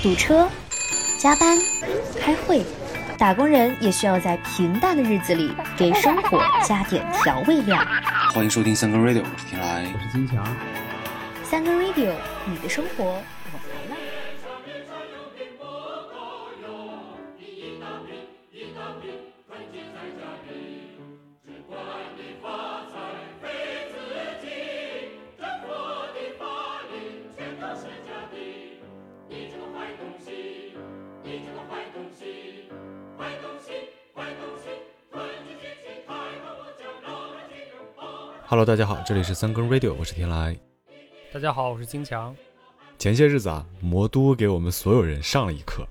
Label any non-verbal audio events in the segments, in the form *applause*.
堵车、加班、开会，打工人也需要在平淡的日子里给生活加点调味料。欢迎收听三个 radio，我是天来，我是金强。三个 radio，你的生活 Hello，大家好，这里是三更 Radio，我是天来。大家好，我是金强。前些日子啊，魔都给我们所有人上了一课，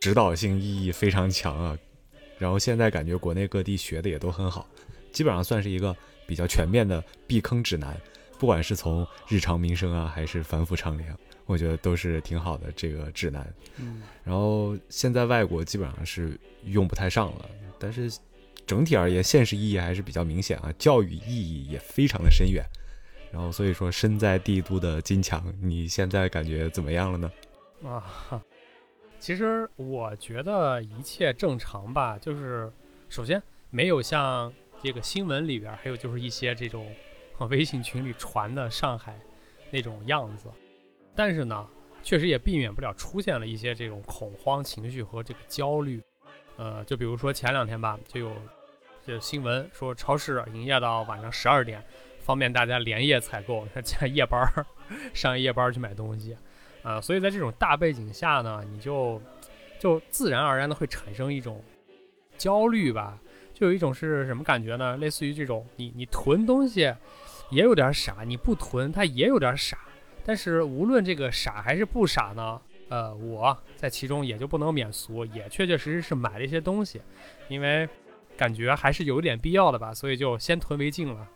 指导性意义非常强啊。然后现在感觉国内各地学的也都很好，基本上算是一个比较全面的避坑指南。不管是从日常民生啊，还是反腐倡廉，我觉得都是挺好的这个指南。嗯。然后现在外国基本上是用不太上了，但是。整体而言，现实意义还是比较明显啊，教育意义也非常的深远。然后，所以说身在帝都的金强，你现在感觉怎么样了呢？啊，*laughs* 其实我觉得一切正常吧。就是首先没有像这个新闻里边，还有就是一些这种微信群里传的上海那种样子。但是呢，确实也避免不了出现了一些这种恐慌情绪和这个焦虑。呃，就比如说前两天吧，就有。这新闻说超市营业到晚上十二点，方便大家连夜采购，加夜班儿上夜班去买东西，啊，所以在这种大背景下呢，你就就自然而然的会产生一种焦虑吧，就有一种是什么感觉呢？类似于这种，你你囤东西也有点傻，你不囤它也有点傻，但是无论这个傻还是不傻呢，呃，我在其中也就不能免俗，也确确实实是买了一些东西，因为。感觉还是有点必要的吧，所以就先囤为敬了。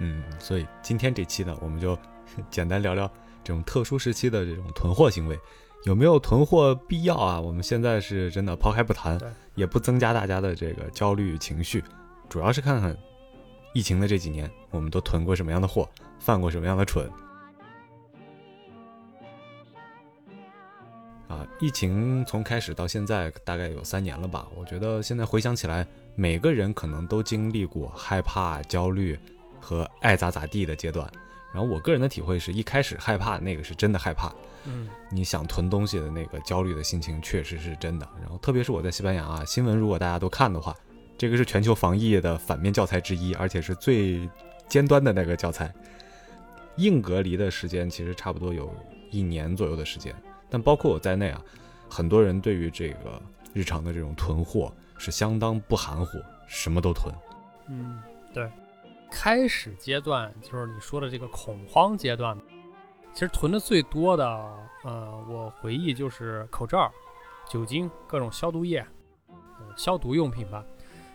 嗯，所以今天这期呢，我们就 *laughs* 简单聊聊这种特殊时期的这种囤货行为，有没有囤货必要啊？我们现在是真的抛开不谈，也不增加大家的这个焦虑情绪，主要是看看疫情的这几年，我们都囤过什么样的货，犯过什么样的蠢。疫情从开始到现在大概有三年了吧？我觉得现在回想起来，每个人可能都经历过害怕、焦虑和爱咋咋地的阶段。然后我个人的体会是一开始害怕，那个是真的害怕。嗯，你想囤东西的那个焦虑的心情确实是真的。然后特别是我在西班牙啊，新闻如果大家都看的话，这个是全球防疫的反面教材之一，而且是最尖端的那个教材。硬隔离的时间其实差不多有一年左右的时间。但包括我在内啊，很多人对于这个日常的这种囤货是相当不含糊，什么都囤。嗯，对。开始阶段就是你说的这个恐慌阶段，其实囤的最多的，呃，我回忆就是口罩、酒精、各种消毒液、消毒用品吧。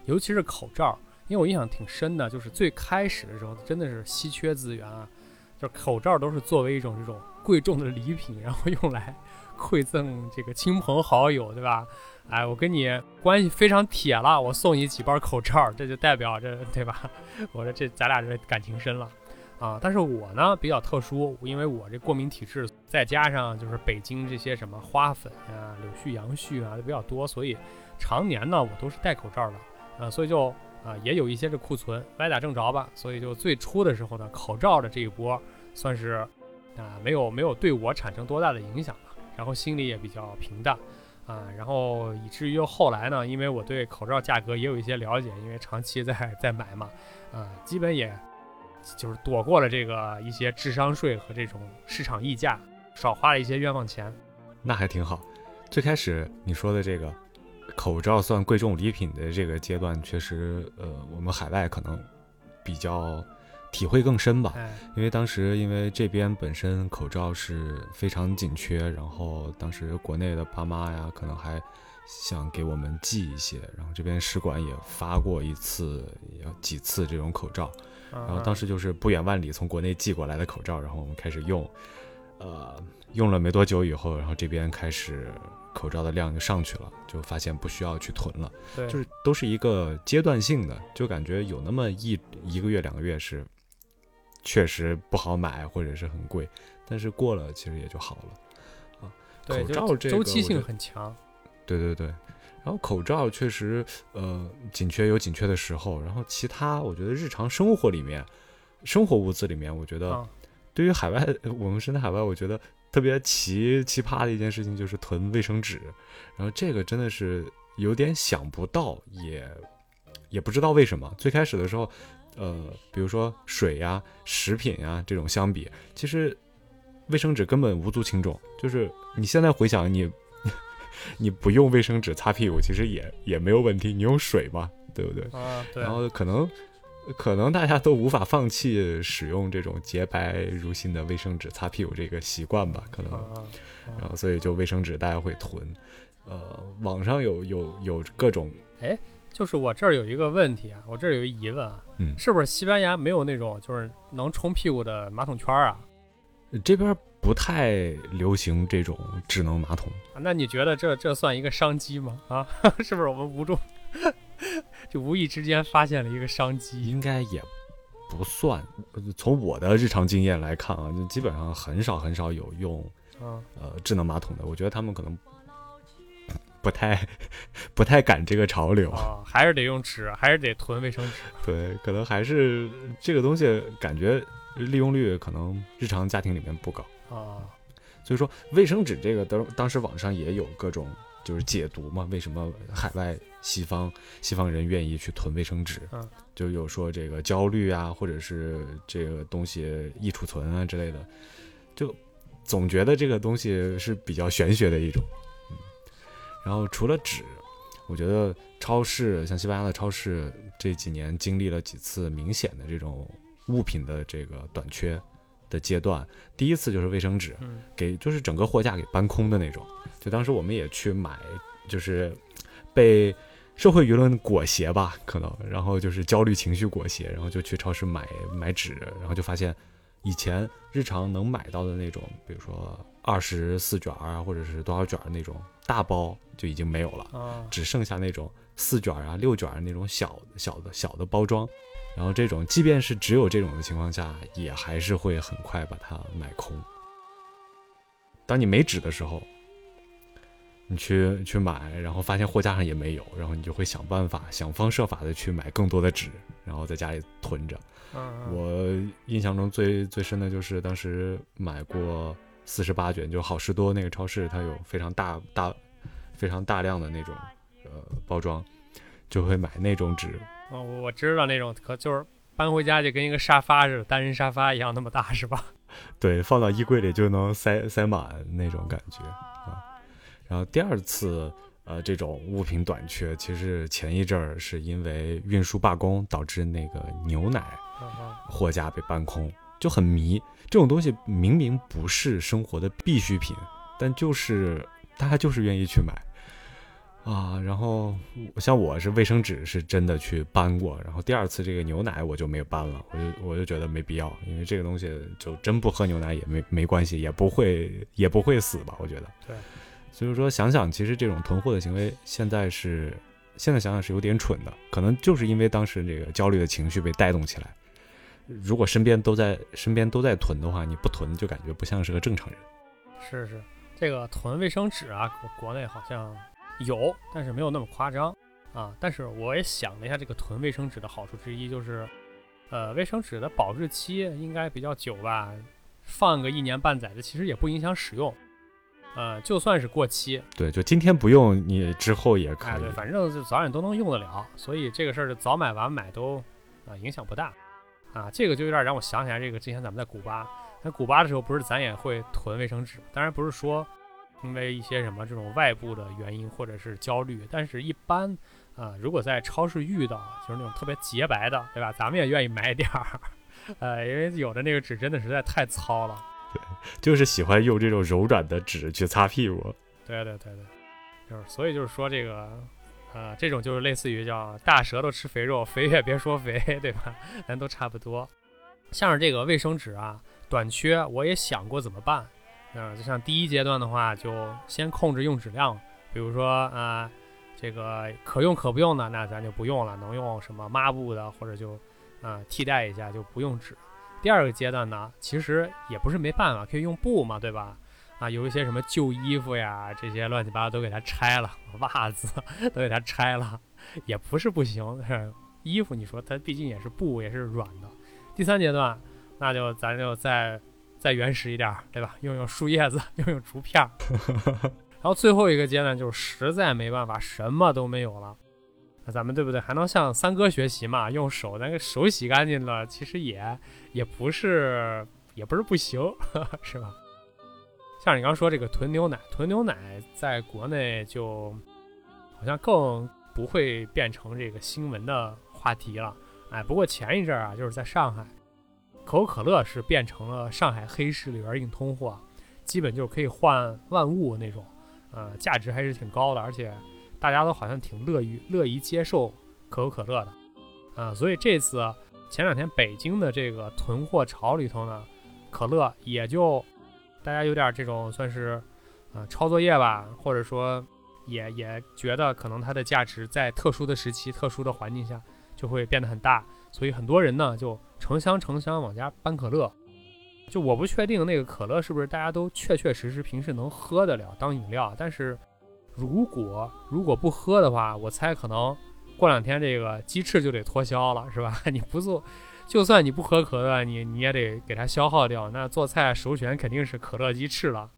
尤其是口罩，因为我印象挺深的，就是最开始的时候真的是稀缺资源啊，口罩都是作为一种这种。贵重的礼品，然后用来 *laughs* 馈赠这个亲朋好友，对吧？哎，我跟你关系非常铁了，我送你几包口罩，这就代表着，对吧？*laughs* 我说这咱俩这感情深了啊。但是我呢比较特殊，因为我这过敏体质，再加上就是北京这些什么花粉呀、柳絮、杨絮啊都比较多，所以常年呢我都是戴口罩的，呃，所以就啊也有一些这库存，歪打正着吧。所以就最初的时候呢，口罩的这一波算是。啊，没有没有对我产生多大的影响吧，然后心里也比较平淡，啊，然后以至于后来呢，因为我对口罩价格也有一些了解，因为长期在在买嘛，啊，基本也就是躲过了这个一些智商税和这种市场溢价，少花了一些冤枉钱，那还挺好。最开始你说的这个口罩算贵重礼品的这个阶段，确实，呃，我们海外可能比较。体会更深吧，因为当时因为这边本身口罩是非常紧缺，然后当时国内的爸妈呀，可能还想给我们寄一些，然后这边使馆也发过一次，要几次这种口罩，然后当时就是不远万里从国内寄过来的口罩，然后我们开始用，呃，用了没多久以后，然后这边开始口罩的量就上去了，就发现不需要去囤了，就是都是一个阶段性的，就感觉有那么一一个月两个月是。确实不好买，或者是很贵，但是过了其实也就好了，啊，口罩这个周期性很强。对对对，然后口罩确实呃紧缺有紧缺的时候，然后其他我觉得日常生活里面，生活物资里面，我觉得对于海外 *laughs* 我们身在海外，我觉得特别奇奇葩的一件事情就是囤卫生纸，然后这个真的是有点想不到，也也不知道为什么。最开始的时候，呃，比如说水呀、食品呀这种相比，其实卫生纸根本无足轻重。就是你现在回想你。*laughs* 你不用卫生纸擦屁股，其实也也没有问题。你用水嘛，对不对？啊，对。然后可能，可能大家都无法放弃使用这种洁白如新的卫生纸擦屁股这个习惯吧？可能，然后所以就卫生纸大家会囤。呃，网上有有有各种。哎，就是我这儿有一个问题啊，我这儿有一疑问啊，嗯，是不是西班牙没有那种就是能冲屁股的马桶圈啊？这边。不太流行这种智能马桶，那你觉得这这算一个商机吗？啊，*laughs* 是不是我们无中就无意之间发现了一个商机？应该也不算。从我的日常经验来看啊，就基本上很少很少有用呃智能马桶的。我觉得他们可能不太不太赶这个潮流啊，还是得用纸，还是得囤卫生纸。对，可能还是这个东西感觉利用率可能日常家庭里面不高。啊，所以说卫生纸这个当当时网上也有各种就是解读嘛，为什么海外西方西方人愿意去囤卫生纸？嗯，就有说这个焦虑啊，或者是这个东西易储存啊之类的，就总觉得这个东西是比较玄学的一种。嗯，然后除了纸，我觉得超市像西班牙的超市这几年经历了几次明显的这种物品的这个短缺。的阶段，第一次就是卫生纸，给就是整个货架给搬空的那种。就当时我们也去买，就是被社会舆论裹挟吧，可能，然后就是焦虑情绪裹挟，然后就去超市买买纸，然后就发现以前日常能买到的那种，比如说二十四卷啊，或者是多少卷那种大包就已经没有了，只剩下那种四卷啊、六卷那种小小的小的包装。然后这种，即便是只有这种的情况下，也还是会很快把它买空。当你没纸的时候，你去去买，然后发现货架上也没有，然后你就会想办法、想方设法的去买更多的纸，然后在家里囤着。我印象中最最深的就是当时买过四十八卷，就好事多那个超市，它有非常大大、非常大量的那种呃包装，就会买那种纸。哦，我知道那种，可就是搬回家就跟一个沙发似的，单人沙发一样那么大，是吧？*laughs* 对，放到衣柜里就能塞塞满那种感觉啊。然后第二次，呃，这种物品短缺，其实前一阵儿是因为运输罢工导致那个牛奶货架被搬空，就很迷。这种东西明明不是生活的必需品，但就是大家就是愿意去买。啊，然后像我是卫生纸是真的去搬过，然后第二次这个牛奶我就没有搬了，我就我就觉得没必要，因为这个东西就真不喝牛奶也没没关系，也不会也不会死吧？我觉得。对。所以说想想，其实这种囤货的行为现在是现在想想是有点蠢的，可能就是因为当时这个焦虑的情绪被带动起来。如果身边都在身边都在囤的话，你不囤就感觉不像是个正常人。是是，这个囤卫生纸啊，国国内好像。有，但是没有那么夸张啊。但是我也想了一下，这个囤卫生纸的好处之一就是，呃，卫生纸的保质期应该比较久吧，放个一年半载的，其实也不影响使用。呃，就算是过期，对，就今天不用，你之后也可以。对，反正就早晚都能用得了。所以这个事儿早买晚买都啊影响不大啊。这个就有点让我想起来，这个之前咱们在古巴，在古巴的时候，不是咱也会囤卫生纸，当然不是说。因为一些什么这种外部的原因或者是焦虑，但是一般啊，如果在超市遇到就是那种特别洁白的，对吧？咱们也愿意买点儿，*laughs* 呃，因为有的那个纸真的实在太糙了。对，*laughs* 就是喜欢用这种柔软的纸去擦屁股。对对对对，就是所以就是说这个，呃，这种就是类似于叫大舌头吃肥肉，肥也别说肥，*laughs* 对吧？咱都差不多。像是这个卫生纸啊短缺，我也想过怎么办。嗯，就像第一阶段的话，就先控制用纸量，比如说啊，这个可用可不用的，那咱就不用了，能用什么抹布的，或者就啊替代一下，就不用纸。第二个阶段呢，其实也不是没办法，可以用布嘛，对吧？啊，有一些什么旧衣服呀，这些乱七八糟都给它拆了，*laughs* 袜子 *laughs* 都给它拆了，也不是不行。*laughs* 衣服你说它毕竟也是布，也是软的。第三阶段，那就咱就再再原始一点，对吧？用用树叶子，用用竹片。然后最后一个阶段就是实在没办法，什么都没有了，那咱们对不对？还能向三哥学习嘛？用手那个手洗干净了，其实也也不是也不是不行，*laughs* 是吧？像你刚说这个囤牛奶，囤牛奶在国内就好像更不会变成这个新闻的话题了。哎，不过前一阵儿啊，就是在上海，可口可乐是变成了上海黑市里边硬通货，基本就可以换万物那种。呃，价值还是挺高的，而且大家都好像挺乐于乐于接受可口可乐的，啊，所以这次前两天北京的这个囤货潮里头呢，可乐也就大家有点这种算是啊抄作业吧，或者说也也觉得可能它的价值在特殊的时期、特殊的环境下就会变得很大，所以很多人呢就成箱成箱往家搬可乐。就我不确定那个可乐是不是大家都确确实实平时能喝得了当饮料，但是如果如果不喝的话，我猜可能过两天这个鸡翅就得脱销了，是吧？*laughs* 你不做，就算你不喝可乐，你你也得给它消耗掉。那做菜首选肯定是可乐鸡翅了。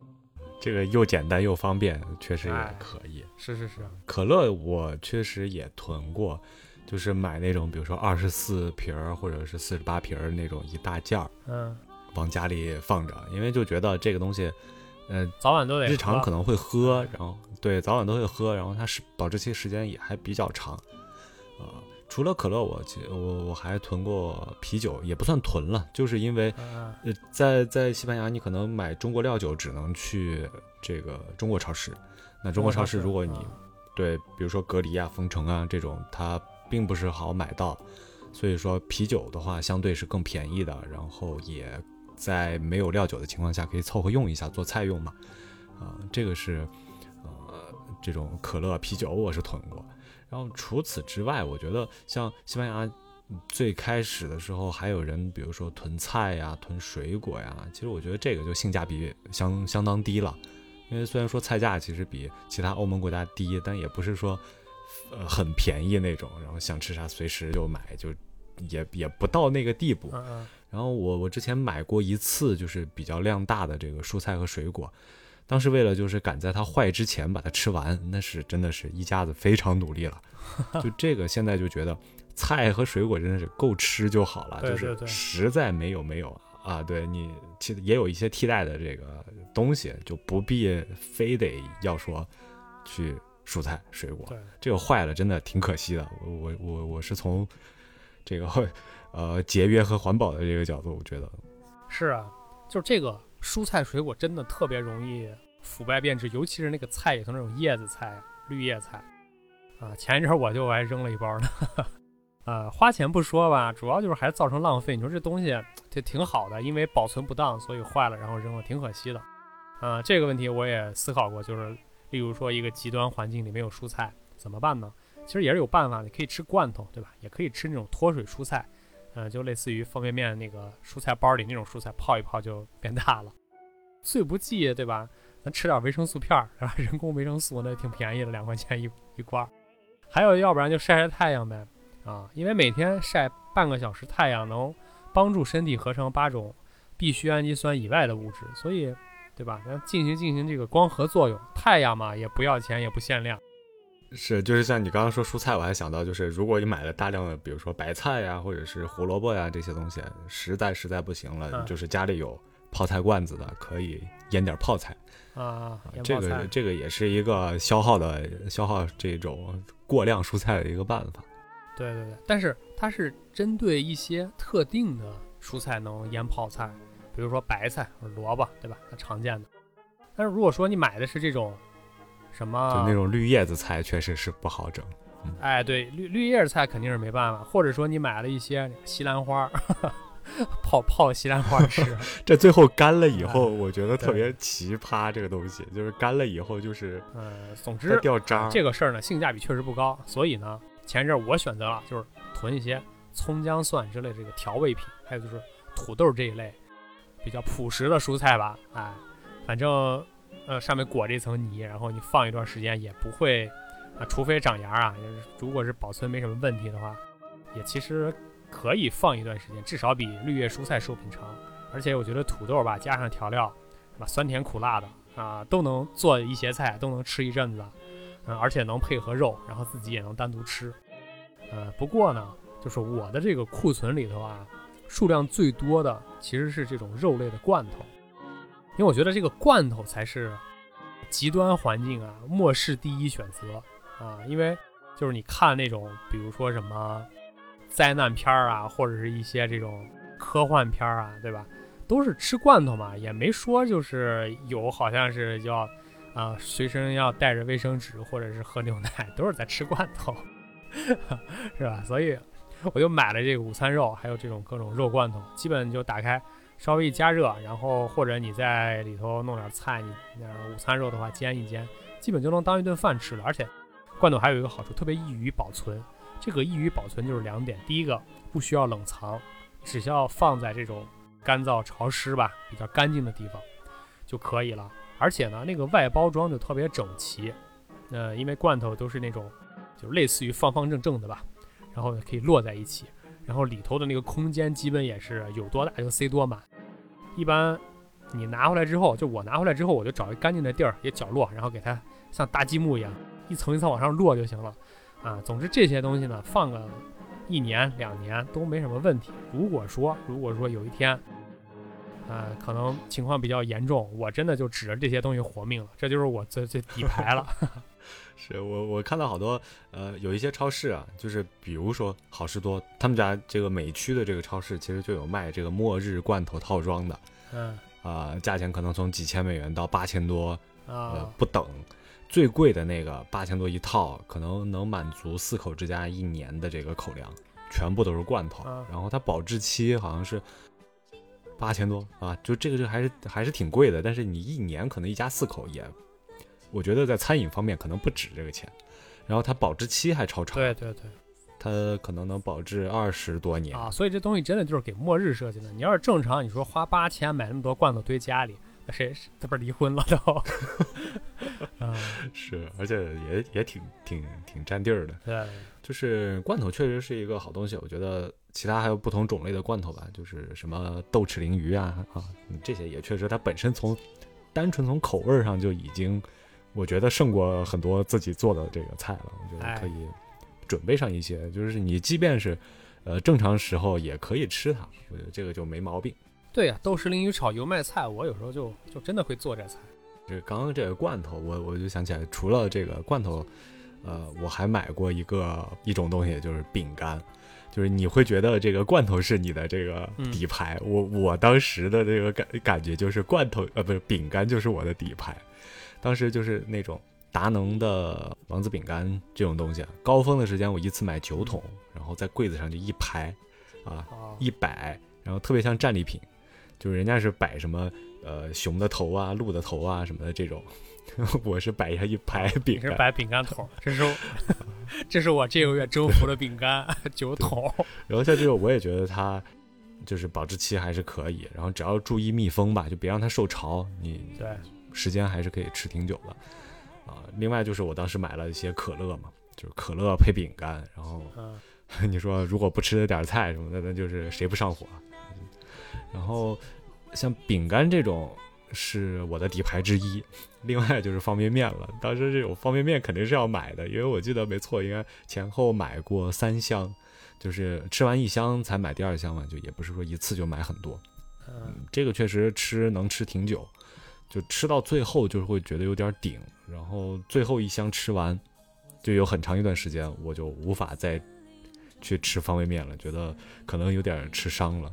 这个又简单又方便，确实也可以。是是是，可乐我确实也囤过，就是买那种比如说二十四瓶儿或者是四十八瓶儿那种一大件儿。嗯。往家里放着，因为就觉得这个东西，呃，早晚都得日常可能会喝，然后对，早晚都会喝，然后它是保质期时间也还比较长，啊，除了可乐，我我我还囤过啤酒，也不算囤了，就是因为呃，在在西班牙，你可能买中国料酒只能去这个中国超市，那中国超市如果你对，比如说隔离啊、封城啊这种，它并不是好买到，所以说啤酒的话相对是更便宜的，然后也。在没有料酒的情况下，可以凑合用一下做菜用嘛？啊，这个是，呃，这种可乐、啤酒我是囤过。然后除此之外，我觉得像西班牙最开始的时候，还有人比如说囤菜呀、囤水果呀。其实我觉得这个就性价比相相当低了，因为虽然说菜价其实比其他欧盟国家低，但也不是说呃很便宜那种。然后想吃啥随时就买，就也也不到那个地步。然后我我之前买过一次，就是比较量大的这个蔬菜和水果，当时为了就是赶在它坏之前把它吃完，那是真的是一家子非常努力了。*laughs* 就这个现在就觉得菜和水果真的是够吃就好了，就是实在没有没有啊，对你其实也有一些替代的这个东西，就不必非得要说去蔬菜水果。这个坏了真的挺可惜的。我我我我是从这个。*laughs* 呃，节约和环保的这个角度，我觉得是啊，就是这个蔬菜水果真的特别容易腐败变质，尤其是那个菜，里头那种叶子菜、绿叶菜啊。前一阵我就还扔了一包呢，呃，*laughs* 花钱不说吧，主要就是还造成浪费。你说这东西就挺好的，因为保存不当，所以坏了，然后扔了，挺可惜的。啊，这个问题我也思考过，就是例如说一个极端环境里没有蔬菜怎么办呢？其实也是有办法，你可以吃罐头，对吧？也可以吃那种脱水蔬菜。嗯，就类似于方便面那个蔬菜包里那种蔬菜，泡一泡就变大了。最不济，对吧？咱吃点维生素片儿，是吧？人工维生素那挺便宜的，两块钱一一罐。还有，要不然就晒晒太阳呗，啊，因为每天晒半个小时太阳，能帮助身体合成八种必需氨基酸以外的物质，所以，对吧？咱进行进行这个光合作用，太阳嘛也不要钱，也不限量。是，就是像你刚刚说蔬菜，我还想到就是，如果你买了大量的，比如说白菜呀，或者是胡萝卜呀这些东西，实在实在不行了，就是家里有泡菜罐子的，可以腌点泡菜啊。这个这个也是一个消耗的消耗这种过量蔬菜的一个办法。对对对，但是它是针对一些特定的蔬菜能腌泡菜，比如说白菜萝卜，对吧？它常见的。但是如果说你买的是这种。什么？就那种绿叶子菜确实是不好整。哎，对，绿绿叶子菜肯定是没办法。或者说你买了一些西兰花，*laughs* 泡泡西兰花吃，*laughs* 这最后干了以后，我觉得特别奇葩。这个东西就是干了以后就是，呃，总之掉渣。这个事儿呢，性价比确实不高。所以呢，前一阵我选择了就是囤一些葱姜蒜之类这个调味品，还有就是土豆这一类比较朴实的蔬菜吧。哎，反正。呃，上面裹着一层泥，然后你放一段时间也不会啊，除非长芽啊。如果是保存没什么问题的话，也其实可以放一段时间，至少比绿叶蔬菜寿命长。而且我觉得土豆吧，加上调料，是吧？酸甜苦辣的啊，都能做一些菜，都能吃一阵子。嗯，而且能配合肉，然后自己也能单独吃。呃，不过呢，就是我的这个库存里头啊，数量最多的其实是这种肉类的罐头。因为我觉得这个罐头才是极端环境啊，末世第一选择啊。因为就是你看那种，比如说什么灾难片儿啊，或者是一些这种科幻片儿啊，对吧？都是吃罐头嘛，也没说就是有好像是要啊随身要带着卫生纸或者是喝牛奶，都是在吃罐头，*laughs* 是吧？所以我就买了这个午餐肉，还有这种各种肉罐头，基本就打开。稍微一加热，然后或者你在里头弄点菜，你那午餐肉的话煎一煎，基本就能当一顿饭吃了。而且罐头还有一个好处，特别易于保存。这个易于保存就是两点：第一个不需要冷藏，只需要放在这种干燥潮湿吧、比较干净的地方就可以了。而且呢，那个外包装就特别整齐。呃，因为罐头都是那种就类似于方方正正的吧，然后可以摞在一起。然后里头的那个空间基本也是有多大就塞多满，一般你拿回来之后，就我拿回来之后，我就找一干净的地儿，一角落，然后给它像搭积木一样，一层一层往上摞就行了。啊，总之这些东西呢，放个一年两年都没什么问题。如果说如果说有一天，呃，可能情况比较严重，我真的就指着这些东西活命了，这就是我最最底牌了。*laughs* 是我我看到好多呃有一些超市啊，就是比如说好事多，他们家这个美区的这个超市其实就有卖这个末日罐头套装的，嗯。啊，价钱可能从几千美元到八千多啊不等，最贵的那个八千多一套，可能能满足四口之家一年的这个口粮，全部都是罐头，然后它保质期好像是八千多啊，就这个就还是还是挺贵的，但是你一年可能一家四口也。我觉得在餐饮方面可能不止这个钱，然后它保质期还超长。对对对，它可能能保质二十多年啊！所以这东西真的就是给末日设计的。你要是正常，你说花八千买那么多罐头堆家里，那谁这不是离婚了都？*laughs* 啊，*laughs* 是，而且也也挺挺挺占地儿的。对，就是罐头确实是一个好东西。我觉得其他还有不同种类的罐头吧，就是什么豆豉鲮鱼啊啊，这些也确实它本身从单纯从口味上就已经。我觉得胜过很多自己做的这个菜了。我觉得可以准备上一些，就是你即便是呃正常时候也可以吃它。我觉得这个就没毛病。对呀，豆豉鲮鱼炒油麦菜，我有时候就就真的会做这菜。这刚刚这个罐头，我我就想起来，除了这个罐头，呃，我还买过一个一种东西，就是饼干。就是你会觉得这个罐头是你的这个底牌，我我当时的这个感感觉就是罐头呃不是饼干就是我的底牌。当时就是那种达能的王子饼干这种东西，高峰的时间我一次买九桶，然后在柜子上就一排，啊，一摆，然后特别像战利品，就是人家是摆什么呃熊的头啊、鹿的头啊什么的这种，*laughs* 我是摆下一排饼干，是摆饼干桶，这是这是我这个月征服的饼干酒桶。*laughs* 然后像这个我也觉得它就是保质期还是可以，然后只要注意密封吧，就别让它受潮。你对。时间还是可以吃挺久的，啊，另外就是我当时买了一些可乐嘛，就是可乐配饼干，然后 *laughs* 你说如果不吃点菜什么的，那就是谁不上火？然后像饼干这种是我的底牌之一，*laughs* 另外就是方便面了。当时这种方便面肯定是要买的，因为我记得没错，应该前后买过三箱，就是吃完一箱才买第二箱嘛，就也不是说一次就买很多。嗯，这个确实吃能吃挺久。就吃到最后就是会觉得有点顶，然后最后一箱吃完，就有很长一段时间我就无法再去吃方便面了，觉得可能有点吃伤了。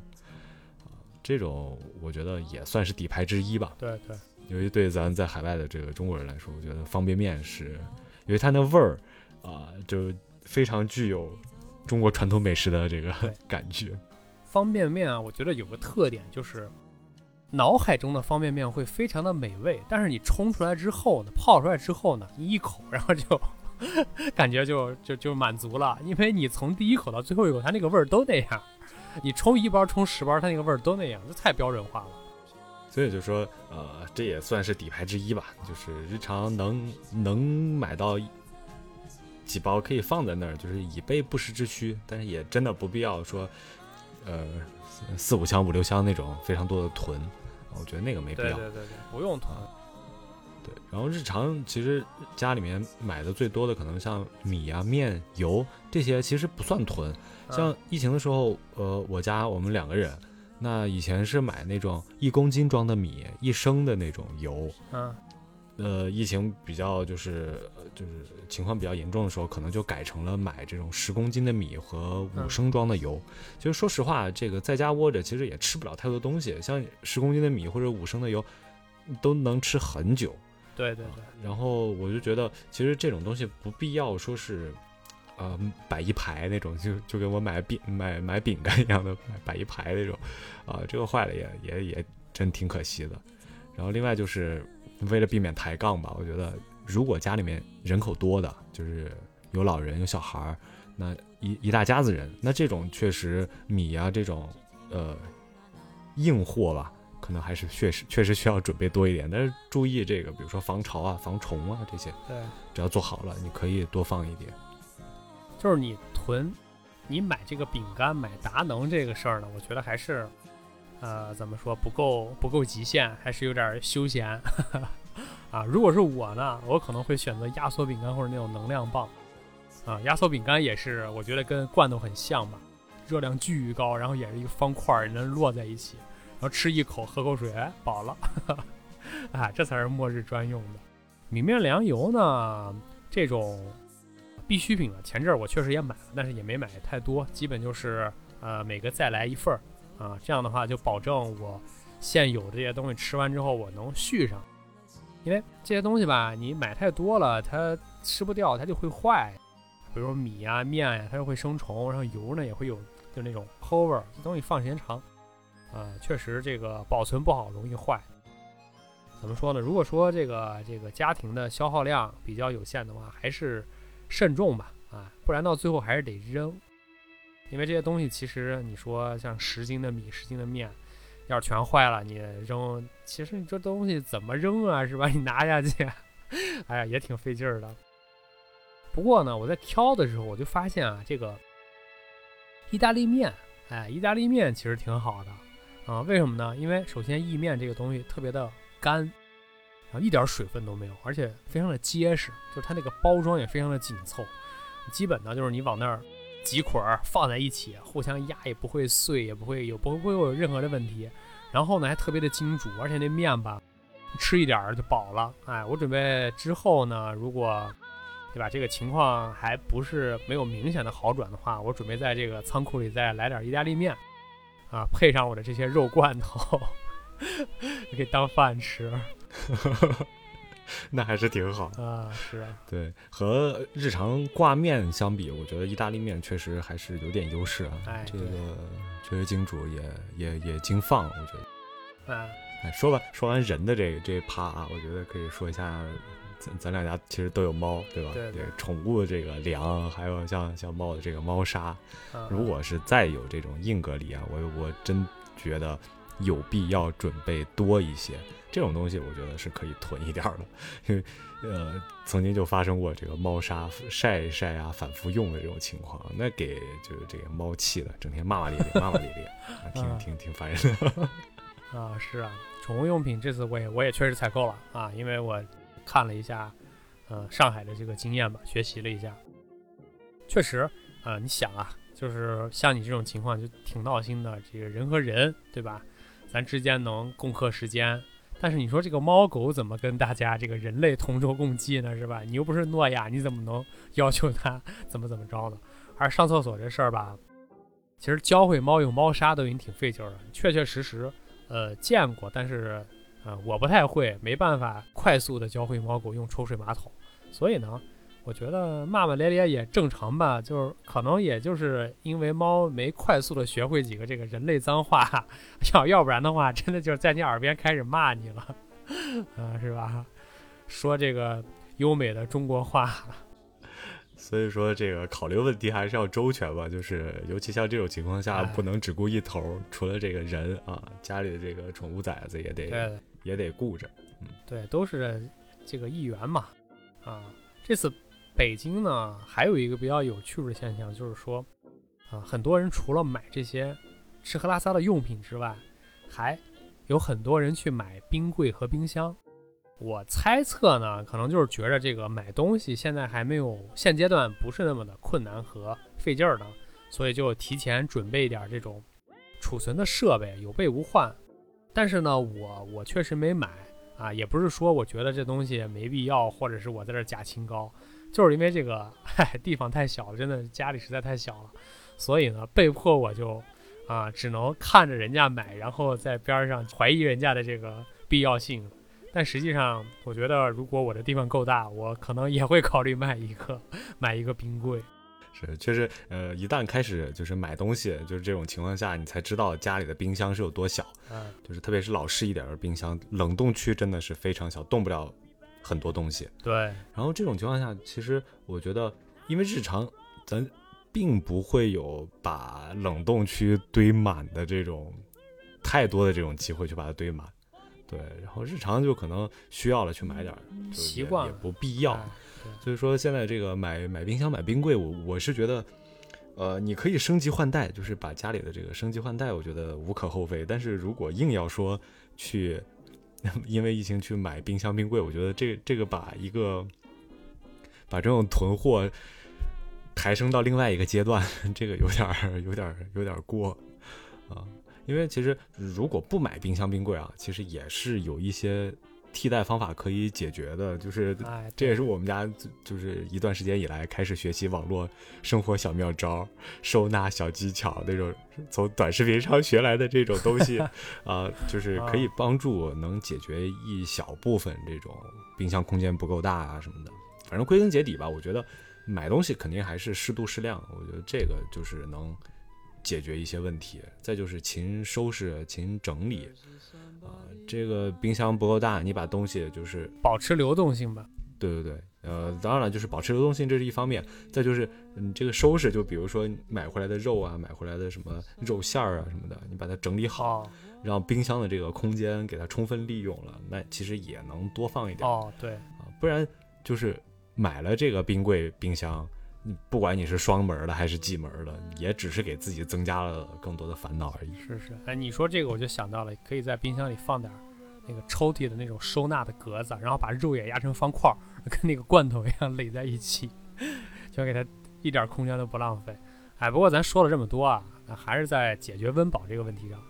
啊，这种我觉得也算是底牌之一吧。对对，尤其对咱在海外的这个中国人来说，我觉得方便面是，因为它那味儿啊，就非常具有中国传统美食的这个 *laughs* 感觉。方便面啊，我觉得有个特点就是。脑海中的方便面会非常的美味，但是你冲出来之后呢，泡出来之后呢，一口，然后就 *laughs* 感觉就就就满足了，因为你从第一口到最后一口，它那个味儿都那样。你冲一包冲十包，它那个味儿都那样，这太标准化了。所以就说，呃，这也算是底牌之一吧。就是日常能能买到几包可以放在那儿，就是以备不时之需。但是也真的不必要说，呃，四五箱、五六箱那种非常多的囤。我觉得那个没必要。对对对对，不用囤。对，然后日常其实家里面买的最多的可能像米啊、面、油这些，其实不算囤。像疫情的时候，呃，我家我们两个人。那以前是买那种一公斤装的米，一升的那种油。嗯，呃，疫情比较就是就是情况比较严重的时候，可能就改成了买这种十公斤的米和五升装的油。其实说实话，这个在家窝着其实也吃不了太多东西，像十公斤的米或者五升的油，都能吃很久。对对对。然后我就觉得，其实这种东西不必要说是。呃，摆一排那种，*laughs* 就就跟我买饼买买饼干一样的摆一排那种，啊，这个坏了也 *laughs* 也也真挺可惜的。然后另外就是为了避免抬杠吧，我觉得如果家里面人口多的，就是有老人有小孩儿，那一一大家子人，那这种确实米啊这种呃硬货吧，可能还是确实确实需要准备多一点。但是注意这个，比如说防潮啊、防虫啊这些，对，只要做好了，你可以多放一点。就是你囤，你买这个饼干买达能这个事儿呢，我觉得还是，呃，怎么说不够不够极限，还是有点休闲 *laughs* 啊。如果是我呢，我可能会选择压缩饼干或者那种能量棒啊。压缩饼干也是，我觉得跟罐头很像吧，热量巨高，然后也是一个方块儿能摞在一起，然然后吃一口喝口水饱了，*laughs* 啊，这才是末日专用的。米面粮油呢，这种。必需品了，前阵儿我确实也买了，但是也没买太多，基本就是呃每个再来一份儿啊，这样的话就保证我现有这些东西吃完之后我能续上，因为这些东西吧，你买太多了它吃不掉，它就会坏，比如米呀、面呀，它就会生虫，然后油呢也会有就那种齁味儿，这东西放时间长啊，确实这个保存不好容易坏。怎么说呢？如果说这个这个家庭的消耗量比较有限的话，还是。慎重吧，啊，不然到最后还是得扔，因为这些东西其实你说像十斤的米、十斤的面，要是全坏了，你扔，其实你这东西怎么扔啊，是吧？你拿下去，*laughs* 哎呀，也挺费劲儿的。不过呢，我在挑的时候，我就发现啊，这个意大利面，哎，意大利面其实挺好的，啊，为什么呢？因为首先意面这个东西特别的干。然后一点水分都没有，而且非常的结实，就是它那个包装也非常的紧凑，基本呢就是你往那儿几捆儿放在一起，互相压也不会碎，也不会有不会有任何的问题。然后呢还特别的精煮，而且那面吧，吃一点儿就饱了。哎，我准备之后呢，如果对吧这个情况还不是没有明显的好转的话，我准备在这个仓库里再来点意大利面，啊，配上我的这些肉罐头，可以当饭吃。*laughs* 那还是挺好啊，是啊，对，和日常挂面相比，我觉得意大利面确实还是有点优势啊。哎，这个确实精煮，也也也精放，我觉得。啊，哎，说吧说完人的这这趴啊，我觉得可以说一下，咱咱两家其实都有猫，对吧？对对。宠物的这个粮，还有像像猫的这个猫砂，嗯，如果是再有这种硬隔离啊，我我真觉得有必要准备多一些。这种东西我觉得是可以囤一点的，因为呃曾经就发生过这个猫砂晒一晒啊反复用的这种情况，那给就是这个猫气的，整天骂骂咧咧骂骂咧咧，挺挺挺烦人的。*laughs* 啊，是啊，宠物用品这次我也我也确实采购了啊，因为我看了一下，呃上海的这个经验吧，学习了一下，确实啊，你想啊，就是像你这种情况就挺闹心的，这个人和人对吧，咱之间能共克时间。但是你说这个猫狗怎么跟大家这个人类同舟共济呢？是吧？你又不是诺亚，你怎么能 *laughs* 要求它怎么怎么着呢？而上厕所这事儿吧，其实教会猫用猫砂都已经挺费劲了。确确实实，呃，见过，但是呃，我不太会，没办法快速的教会猫狗用抽水马桶，所以呢。我觉得骂骂咧咧也正常吧，就是可能也就是因为猫没快速的学会几个这个人类脏话，要要不然的话，真的就是在你耳边开始骂你了，啊，是吧？说这个优美的中国话，*laughs* 所以说这个考虑问题还是要周全吧，就是尤其像这种情况下，不能只顾一头，除了这个人啊，家里的这个宠物崽子也得也得顾着。嗯，对，都是这个一员嘛。啊，这次北京呢，还有一个比较有趣的现象，就是说，啊，很多人除了买这些吃喝拉撒的用品之外，还有很多人去买冰柜和冰箱。我猜测呢，可能就是觉着这个买东西现在还没有现阶段不是那么的困难和费劲儿呢，所以就提前准备一点这种储存的设备，有备无患。但是呢，我我确实没买啊，也不是说我觉得这东西没必要，或者是我在这假清高，就是因为这个嗨地方太小了，真的家里实在太小了，所以呢，被迫我就啊只能看着人家买，然后在边上怀疑人家的这个必要性。但实际上，我觉得如果我的地方够大，我可能也会考虑买一个买一个冰柜。是，确实，呃，一旦开始就是买东西，就是这种情况下，你才知道家里的冰箱是有多小。嗯，就是特别是老式一点的冰箱，冷冻区真的是非常小，冻不了很多东西。对。然后这种情况下，其实我觉得，因为日常咱并不会有把冷冻区堆满的这种太多的这种机会去把它堆满。对，然后日常就可能需要了去买点儿，习惯也不必要。所以说现在这个买买冰箱买冰柜，我我是觉得，呃，你可以升级换代，就是把家里的这个升级换代，我觉得无可厚非。但是如果硬要说去 *laughs* 因为疫情去买冰箱冰柜，我觉得这这个把一个把这种囤货抬升到另外一个阶段，这个有点儿有点儿有点儿过啊。因为其实如果不买冰箱冰柜啊，其实也是有一些替代方法可以解决的。就是这也是我们家就是一段时间以来开始学习网络生活小妙招、收纳小技巧那种，从短视频上学来的这种东西 *laughs* 啊，就是可以帮助能解决一小部分这种冰箱空间不够大啊什么的。反正归根结底吧，我觉得买东西肯定还是适度适量。我觉得这个就是能。解决一些问题，再就是勤收拾、勤整理，啊，这个冰箱不够大，你把东西就是保持流动性吧。对对对，呃，当然了，就是保持流动性，这是一方面。再就是，你，这个收拾，就比如说买回来的肉啊，买回来的什么肉馅儿啊什么的，你把它整理好，让冰箱的这个空间给它充分利用了，那其实也能多放一点。哦，对，啊，不然就是买了这个冰柜、冰箱。不管你是双门的还是几门的，也只是给自己增加了更多的烦恼而已。是是，哎，你说这个我就想到了，可以在冰箱里放点那个抽屉的那种收纳的格子，然后把肉也压成方块，跟那个罐头一样垒在一起，就给它一点空间都不浪费。哎，不过咱说了这么多啊，还是在解决温饱这个问题上。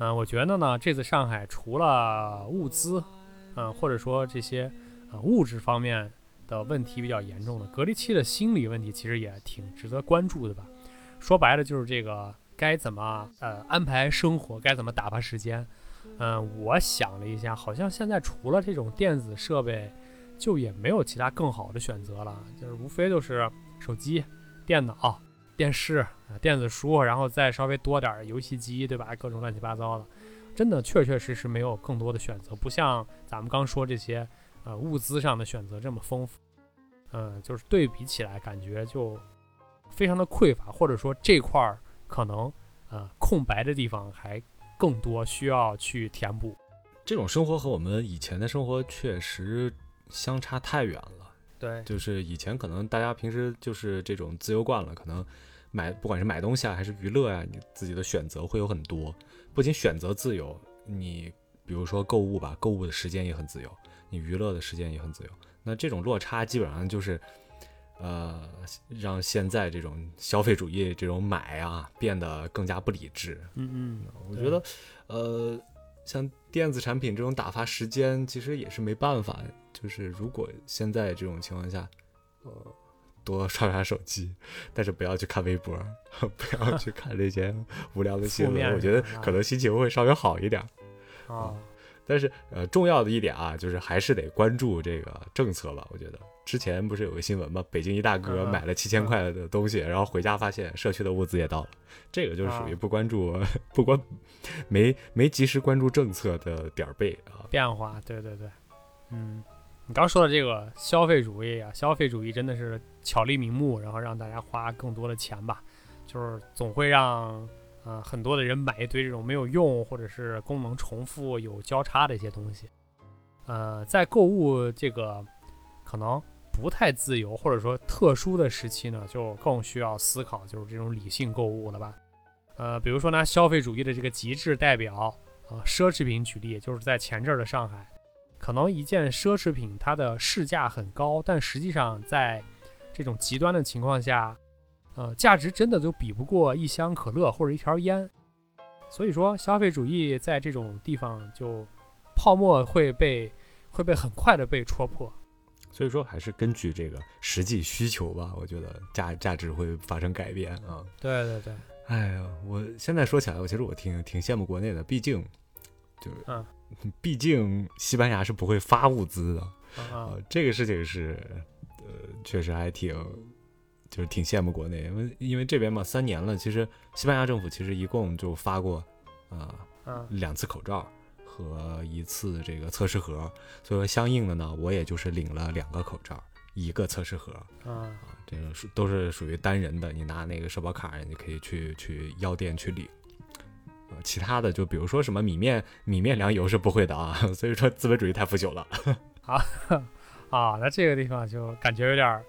嗯，我觉得呢，这次上海除了物资，嗯，或者说这些呃物质方面。的问题比较严重的隔离期的心理问题，其实也挺值得关注的吧。说白了就是这个该怎么呃安排生活，该怎么打发时间。嗯，我想了一下，好像现在除了这种电子设备，就也没有其他更好的选择了，就是无非就是手机、电脑、电视、电子书，然后再稍微多点游戏机，对吧？各种乱七八糟的，真的确确实实没有更多的选择，不像咱们刚说这些。呃，物资上的选择这么丰富，嗯，就是对比起来感觉就非常的匮乏，或者说这块儿可能呃空白的地方还更多，需要去填补。这种生活和我们以前的生活确实相差太远了。对，就是以前可能大家平时就是这种自由惯了，可能买不管是买东西啊还是娱乐啊，你自己的选择会有很多。不仅选择自由，你比如说购物吧，购物的时间也很自由。你娱乐的时间也很自由，那这种落差基本上就是，呃，让现在这种消费主义这种买啊变得更加不理智。嗯嗯，我觉得，呃，像电子产品这种打发时间，其实也是没办法。就是如果现在这种情况下，呃，多刷刷手机，但是不要去看微博，*laughs* 不要去看这些无聊的新闻，*laughs* 我觉得可能心情会稍微好一点。啊。但是，呃，重要的一点啊，就是还是得关注这个政策吧。我觉得之前不是有个新闻吗？北京一大哥买了七千块的东西，然后回家发现社区的物资也到了，这个就是属于不关注、*laughs* 不关、没没及时关注政策的点儿背啊。变化，对对对，嗯，你刚说的这个消费主义啊，消费主义真的是巧立名目，然后让大家花更多的钱吧，就是总会让呃很多的人买一堆这种没有用或者是功能重复有交叉的一些东西。呃，在购物这个可能不太自由或者说特殊的时期呢，就更需要思考就是这种理性购物了吧。呃，比如说拿消费主义的这个极致代表啊奢侈品举例，就是在前阵儿的上海。可能一件奢侈品，它的市价很高，但实际上在这种极端的情况下，呃，价值真的就比不过一箱可乐或者一条烟。所以说，消费主义在这种地方就泡沫会被会被很快的被戳破。所以说，还是根据这个实际需求吧，我觉得价价值会发生改变啊。对对对。哎呀，我现在说起来，我其实我挺挺羡慕国内的，毕竟就是嗯。毕竟西班牙是不会发物资的啊，这个事情是，呃，确实还挺，就是挺羡慕国内，因为因为这边嘛，三年了，其实西班牙政府其实一共就发过，啊，两次口罩和一次这个测试盒，所以说相应的呢，我也就是领了两个口罩，一个测试盒，啊，这个是都是属于单人的，你拿那个社保卡，你可以去去药店去领。呃，其他的就比如说什么米面、米面粮油是不会的啊，*laughs* 所以说资本主义太腐朽了。*laughs* 啊 *laughs* 啊，那这个地方就感觉有点，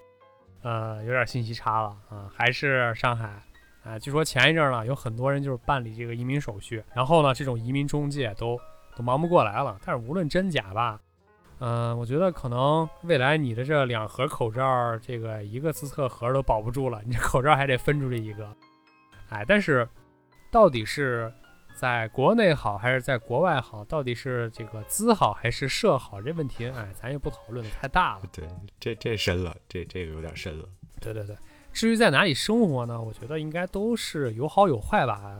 呃，有点信息差了啊。还是上海，啊，据说前一阵呢，有很多人就是办理这个移民手续，然后呢，这种移民中介都都忙不过来了。但是无论真假吧，嗯，我觉得可能未来你的这两盒口罩，这个一个自测盒都保不住了，你这口罩还得分出去一个。哎，但是到底是？在国内好还是在国外好？到底是这个资好还是社好？这问题，哎，咱也不讨论的太大了。对，这这深了，这这个有点深了。对对对，至于在哪里生活呢？我觉得应该都是有好有坏吧，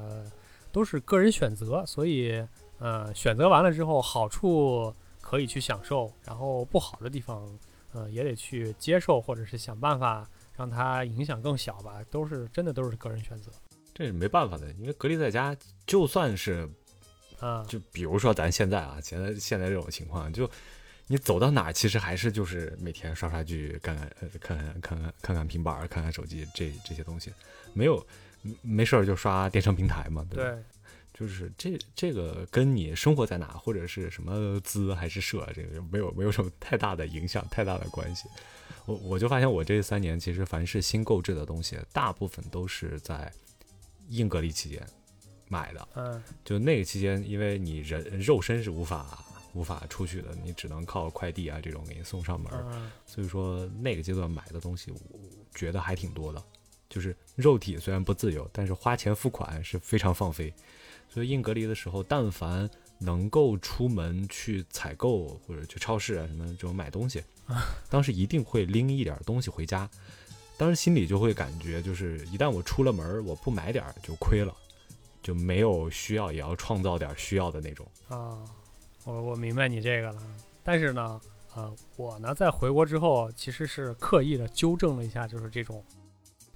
都是个人选择。所以，呃，选择完了之后，好处可以去享受，然后不好的地方，呃，也得去接受，或者是想办法让它影响更小吧。都是真的，都是个人选择。这是没办法的，因为隔离在家，就算是，啊，就比如说咱现在啊，现在现在这种情况，就你走到哪，其实还是就是每天刷刷剧，看看呃看看看看看看平板，看看手机，这这些东西，没有没事儿就刷电商平台嘛，对，就是这这个跟你生活在哪或者是什么资还是社，这个没有没有什么太大的影响，太大的关系。我我就发现我这三年其实凡是新购置的东西，大部分都是在。硬隔离期间买的，嗯，就那个期间，因为你人肉身是无法无法出去的，你只能靠快递啊这种给你送上门，所以说那个阶段买的东西，我觉得还挺多的。就是肉体虽然不自由，但是花钱付款是非常放飞。所以硬隔离的时候，但凡能够出门去采购或者去超市啊什么这种买东西，*laughs* 当时一定会拎一点东西回家。当时心里就会感觉，就是一旦我出了门，我不买点就亏了，就没有需要也要创造点需要的那种啊。我我明白你这个了，但是呢，呃，我呢在回国之后，其实是刻意的纠正了一下，就是这种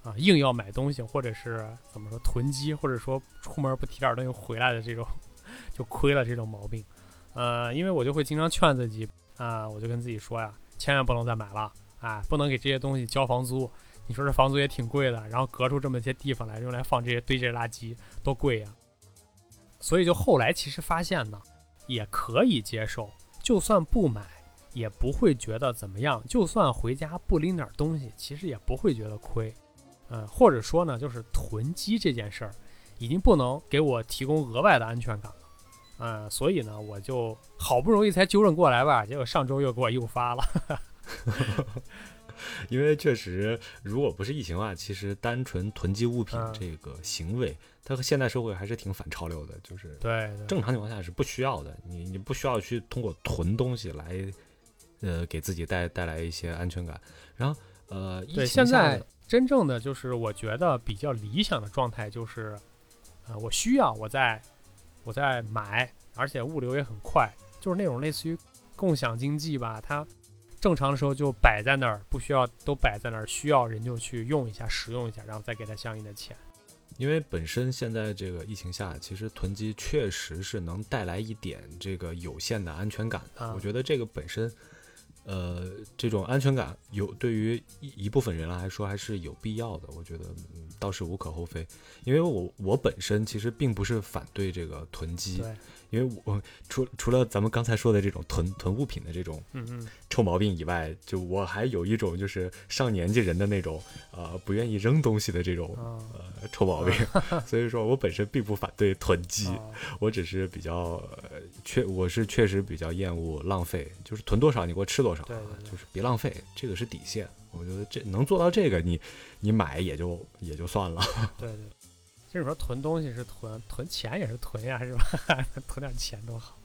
啊硬要买东西，或者是怎么说囤积，或者说出门不提点东西回来的这种 *laughs* 就亏了这种毛病。呃，因为我就会经常劝自己啊，我就跟自己说呀，千万不能再买了，哎，不能给这些东西交房租。你说这房租也挺贵的，然后隔出这么些地方来用来放这些堆这些垃圾，多贵呀！所以就后来其实发现呢，也可以接受，就算不买也不会觉得怎么样，就算回家不拎点东西，其实也不会觉得亏。嗯，或者说呢，就是囤积这件事儿，已经不能给我提供额外的安全感了。嗯，所以呢，我就好不容易才纠正过来吧，结果上周又给我诱发了。*laughs* 因为确实，如果不是疫情啊，其实单纯囤积物品这个行为，它和现代社会还是挺反潮流的。就是对正常情况下是不需要的，你你不需要去通过囤东西来，呃，给自己带带来一些安全感。然后，呃，对，现在真正的就是我觉得比较理想的状态就是，呃，我需要我在我在买，而且物流也很快，就是那种类似于共享经济吧，它。正常的时候就摆在那儿，不需要都摆在那儿，需要人就去用一下、使用一下，然后再给他相应的钱。因为本身现在这个疫情下，其实囤积确实是能带来一点这个有限的安全感的。我觉得这个本身呃，这种安全感有对于一一部分人来说还是有必要的，我觉得倒是无可厚非。因为我我本身其实并不是反对这个囤积。因为我除除了咱们刚才说的这种囤囤物品的这种嗯嗯臭毛病以外，就我还有一种就是上年纪人的那种呃不愿意扔东西的这种呃臭毛病，所以说我本身并不反对囤积，我只是比较确我是确实比较厌恶浪费，就是囤多少你给我吃多少，就是别浪费，这个是底线。我觉得这能做到这个，你你买也就也就算了。对对。*laughs* 就是说囤东西是囤，囤钱也是囤呀，是吧？*laughs* 囤点钱多好。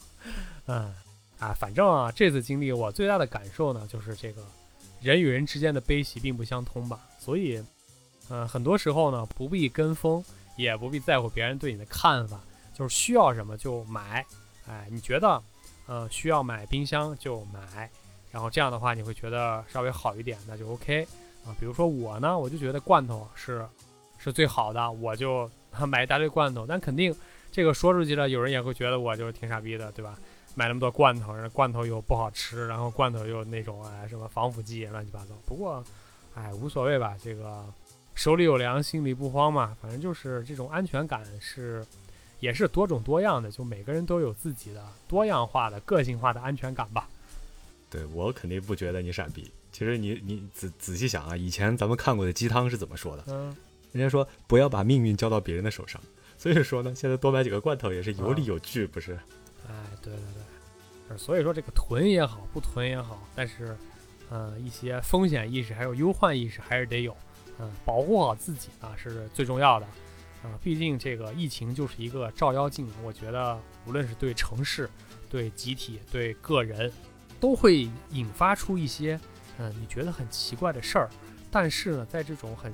嗯，啊，反正啊，这次经历我最大的感受呢，就是这个人与人之间的悲喜并不相通吧。所以，嗯，很多时候呢，不必跟风，也不必在乎别人对你的看法，就是需要什么就买。哎，你觉得，呃，需要买冰箱就买，然后这样的话你会觉得稍微好一点，那就 OK 啊。比如说我呢，我就觉得罐头是是最好的，我就。*laughs* 买一大堆罐头，但肯定这个说出去了，有人也会觉得我就是挺傻逼的，对吧？买那么多罐头，罐头又不好吃，然后罐头又那种哎什么防腐剂乱七八糟。不过，哎无所谓吧，这个手里有粮，心里不慌嘛。反正就是这种安全感是也是多种多样的，就每个人都有自己的多样化的个性化的安全感吧。对我肯定不觉得你傻逼。其实你你仔仔细想啊，以前咱们看过的鸡汤是怎么说的？嗯。人家说不要把命运交到别人的手上，所以说呢，现在多买几个罐头也是有理有据，不是？哎，对对对，所以说这个囤也好，不囤也好，但是，嗯，一些风险意识还有忧患意识还是得有，嗯，保护好自己啊是最重要的，啊，毕竟这个疫情就是一个照妖镜，我觉得无论是对城市、对集体、对个人，都会引发出一些，嗯，你觉得很奇怪的事儿，但是呢，在这种很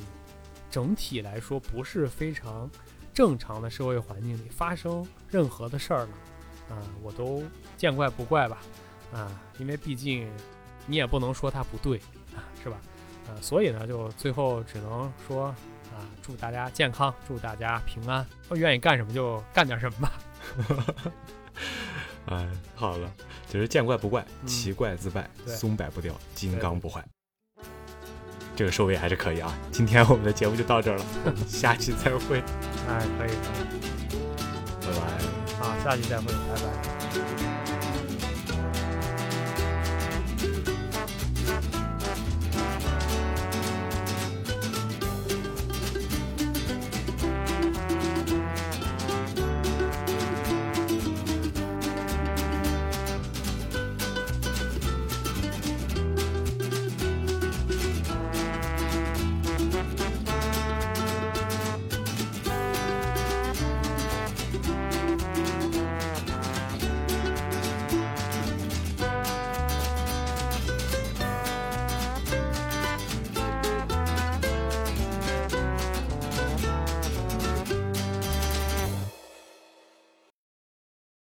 整体来说不是非常正常的社会环境里发生任何的事儿了，啊，我都见怪不怪吧，啊，因为毕竟你也不能说它不对，啊，是吧？啊，所以呢，就最后只能说啊，祝大家健康，祝大家平安，愿意干什么就干点什么吧。*laughs* 哎，好了，就是见怪不怪，奇怪自败，松柏不掉，金刚不坏。这个收尾还是可以啊！今天我们的节目就到这儿了，下期再会。哎，可以可以，拜拜。好，下期再会，拜拜。